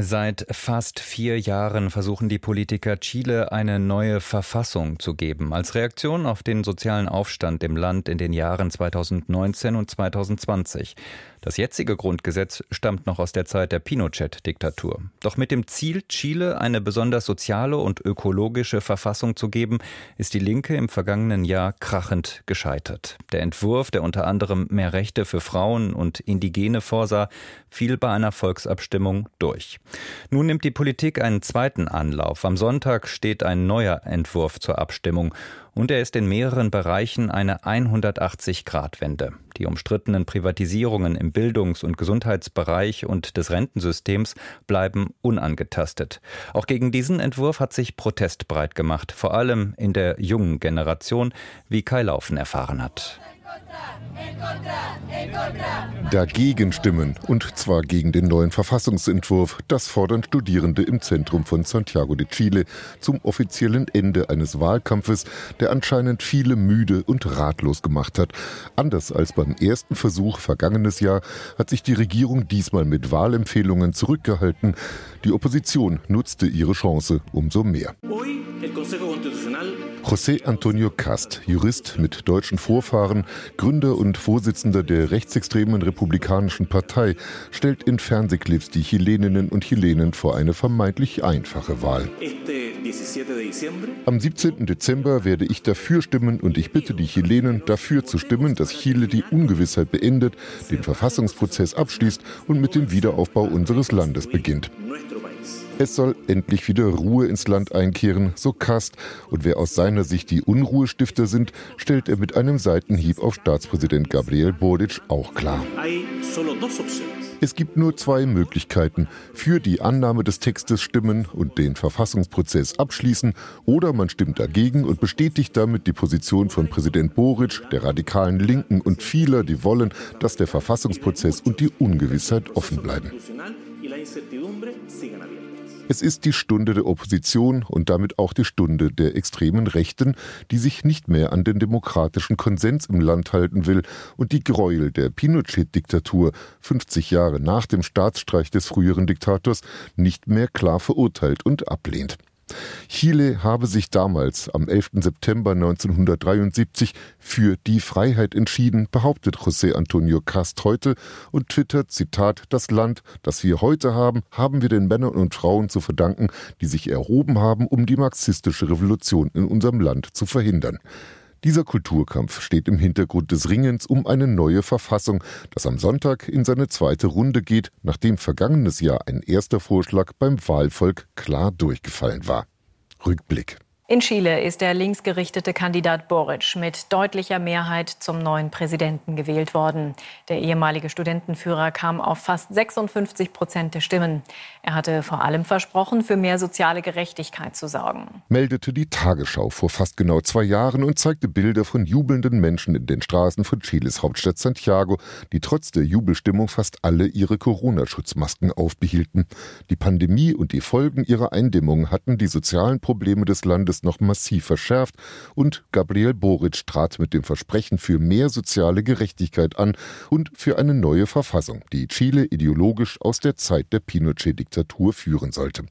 Seit fast vier Jahren versuchen die Politiker Chile eine neue Verfassung zu geben, als Reaktion auf den sozialen Aufstand im Land in den Jahren 2019 und 2020. Das jetzige Grundgesetz stammt noch aus der Zeit der Pinochet-Diktatur. Doch mit dem Ziel, Chile eine besonders soziale und ökologische Verfassung zu geben, ist die Linke im vergangenen Jahr krachend gescheitert. Der Entwurf, der unter anderem mehr Rechte für Frauen und Indigene vorsah, fiel bei einer Volksabstimmung durch. Nun nimmt die Politik einen zweiten Anlauf. Am Sonntag steht ein neuer Entwurf zur Abstimmung und er ist in mehreren Bereichen eine 180-Grad-Wende. Die umstrittenen Privatisierungen im Bildungs- und Gesundheitsbereich und des Rentensystems bleiben unangetastet. Auch gegen diesen Entwurf hat sich Protest breit gemacht, vor allem in der jungen Generation, wie Kai Laufen erfahren hat. Dagegen stimmen, und zwar gegen den neuen Verfassungsentwurf. Das fordern Studierende im Zentrum von Santiago de Chile zum offiziellen Ende eines Wahlkampfes, der anscheinend viele müde und ratlos gemacht hat. Anders als beim ersten Versuch vergangenes Jahr hat sich die Regierung diesmal mit Wahlempfehlungen zurückgehalten. Die Opposition nutzte ihre Chance umso mehr. José Antonio Cast, Jurist mit deutschen Vorfahren, Gründer und Vorsitzender der rechtsextremen Republikanischen Partei, stellt in Fernsehclips die Chileninnen und Chilenen vor eine vermeintlich einfache Wahl. Am 17. Dezember werde ich dafür stimmen und ich bitte die Chilenen dafür zu stimmen, dass Chile die Ungewissheit beendet, den Verfassungsprozess abschließt und mit dem Wiederaufbau unseres Landes beginnt. Es soll endlich wieder Ruhe ins Land einkehren, so Kast. Und wer aus seiner Sicht die Unruhestifter sind, stellt er mit einem Seitenhieb auf Staatspräsident Gabriel Boric auch klar. Es gibt nur zwei Möglichkeiten. Für die Annahme des Textes stimmen und den Verfassungsprozess abschließen oder man stimmt dagegen und bestätigt damit die Position von Präsident Boric, der radikalen Linken und vieler, die wollen, dass der Verfassungsprozess und die Ungewissheit offen bleiben. Es ist die Stunde der Opposition und damit auch die Stunde der extremen Rechten, die sich nicht mehr an den demokratischen Konsens im Land halten will und die Gräuel der Pinochet-Diktatur 50 Jahre nach dem Staatsstreich des früheren Diktators nicht mehr klar verurteilt und ablehnt. Chile habe sich damals am 11. September 1973 für die Freiheit entschieden, behauptet José Antonio Cast heute und twittert, Zitat, das Land, das wir heute haben, haben wir den Männern und Frauen zu verdanken, die sich erhoben haben, um die marxistische Revolution in unserem Land zu verhindern. Dieser Kulturkampf steht im Hintergrund des Ringens um eine neue Verfassung, das am Sonntag in seine zweite Runde geht, nachdem vergangenes Jahr ein erster Vorschlag beim Wahlvolk klar durchgefallen war. Rückblick. In Chile ist der linksgerichtete Kandidat Boric mit deutlicher Mehrheit zum neuen Präsidenten gewählt worden. Der ehemalige Studentenführer kam auf fast 56 Prozent der Stimmen. Er hatte vor allem versprochen, für mehr soziale Gerechtigkeit zu sorgen. Meldete die Tagesschau vor fast genau zwei Jahren und zeigte Bilder von jubelnden Menschen in den Straßen von Chiles Hauptstadt Santiago, die trotz der Jubelstimmung fast alle ihre Corona-Schutzmasken aufbehielten. Die Pandemie und die Folgen ihrer Eindämmung hatten die sozialen Probleme des Landes noch massiv verschärft und Gabriel Boric trat mit dem Versprechen für mehr soziale Gerechtigkeit an und für eine neue Verfassung, die Chile ideologisch aus der Zeit der Pinochet-Diktatur führen sollte.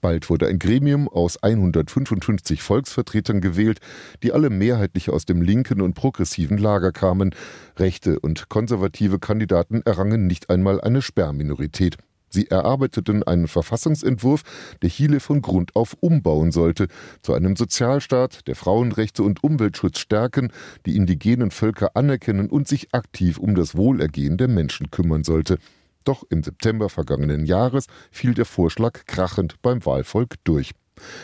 Bald wurde ein Gremium aus 155 Volksvertretern gewählt, die alle mehrheitlich aus dem linken und progressiven Lager kamen. Rechte und konservative Kandidaten errangen nicht einmal eine Sperrminorität. Sie erarbeiteten einen Verfassungsentwurf, der Chile von Grund auf umbauen sollte, zu einem Sozialstaat, der Frauenrechte und Umweltschutz stärken, die indigenen Völker anerkennen und sich aktiv um das Wohlergehen der Menschen kümmern sollte. Doch im September vergangenen Jahres fiel der Vorschlag krachend beim Wahlvolk durch.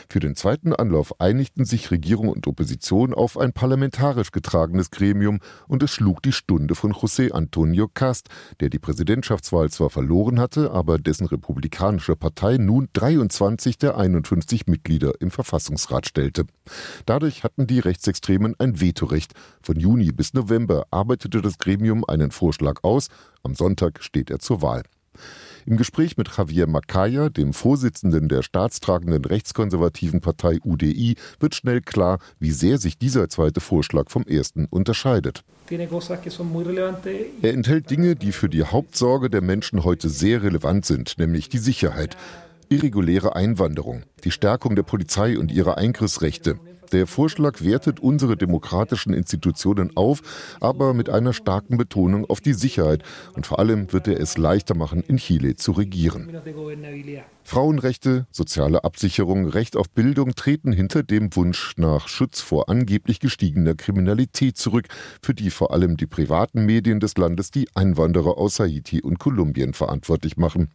Für den zweiten Anlauf einigten sich Regierung und Opposition auf ein parlamentarisch getragenes Gremium und es schlug die Stunde von José Antonio Cast, der die Präsidentschaftswahl zwar verloren hatte, aber dessen republikanische Partei nun 23 der 51 Mitglieder im Verfassungsrat stellte. Dadurch hatten die Rechtsextremen ein Vetorecht. Von Juni bis November arbeitete das Gremium einen Vorschlag aus, am Sonntag steht er zur Wahl. Im Gespräch mit Javier Macaya, dem Vorsitzenden der staatstragenden rechtskonservativen Partei UDI, wird schnell klar, wie sehr sich dieser zweite Vorschlag vom ersten unterscheidet. Er enthält Dinge, die für die Hauptsorge der Menschen heute sehr relevant sind, nämlich die Sicherheit irreguläre Einwanderung, die Stärkung der Polizei und ihrer Eingriffsrechte, der Vorschlag wertet unsere demokratischen Institutionen auf, aber mit einer starken Betonung auf die Sicherheit. Und vor allem wird er es leichter machen, in Chile zu regieren. Frauenrechte, soziale Absicherung, Recht auf Bildung treten hinter dem Wunsch nach Schutz vor angeblich gestiegener Kriminalität zurück, für die vor allem die privaten Medien des Landes die Einwanderer aus Haiti und Kolumbien verantwortlich machen.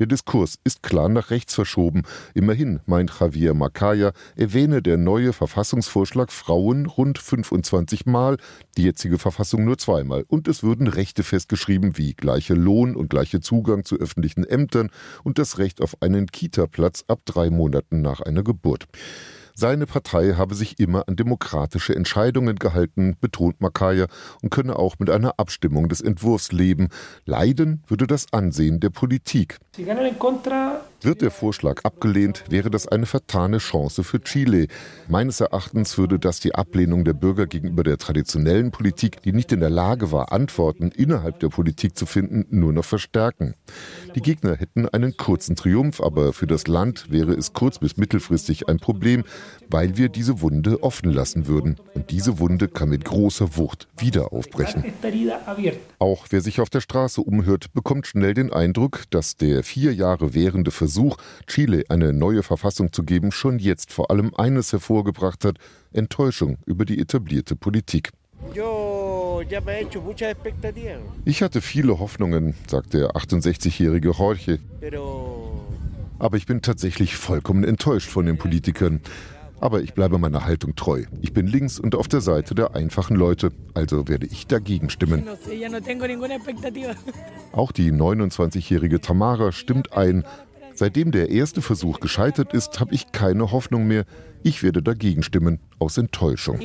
Der Diskurs ist klar nach rechts verschoben. Immerhin, meint Javier Macaya, erwähne der neue Verfassungsvorschlag Frauen rund 25 Mal, die jetzige Verfassung nur zweimal. Und es würden Rechte festgeschrieben wie gleiche Lohn und gleiche Zugang zu öffentlichen Ämtern und das Recht auf einen Kita-Platz ab drei Monaten nach einer Geburt. Seine Partei habe sich immer an demokratische Entscheidungen gehalten, betont Makaya, und könne auch mit einer Abstimmung des Entwurfs leben. Leiden würde das Ansehen der Politik. Wird der Vorschlag abgelehnt, wäre das eine vertane Chance für Chile. Meines Erachtens würde das die Ablehnung der Bürger gegenüber der traditionellen Politik, die nicht in der Lage war, Antworten innerhalb der Politik zu finden, nur noch verstärken. Die Gegner hätten einen kurzen Triumph, aber für das Land wäre es kurz- bis mittelfristig ein Problem, weil wir diese Wunde offen lassen würden. Und diese Wunde kann mit großer Wucht wieder aufbrechen. Auch wer sich auf der Straße umhört, bekommt schnell den Eindruck, dass der vier Jahre währende Versuch Versuch, Chile eine neue Verfassung zu geben, schon jetzt vor allem eines hervorgebracht hat, Enttäuschung über die etablierte Politik. Ich hatte viele Hoffnungen, sagt der 68-jährige Jorge. Aber ich bin tatsächlich vollkommen enttäuscht von den Politikern. Aber ich bleibe meiner Haltung treu. Ich bin links und auf der Seite der einfachen Leute, also werde ich dagegen stimmen. Auch die 29-jährige Tamara stimmt ein, Seitdem der erste Versuch gescheitert ist, habe ich keine Hoffnung mehr. Ich werde dagegen stimmen, aus Enttäuschung.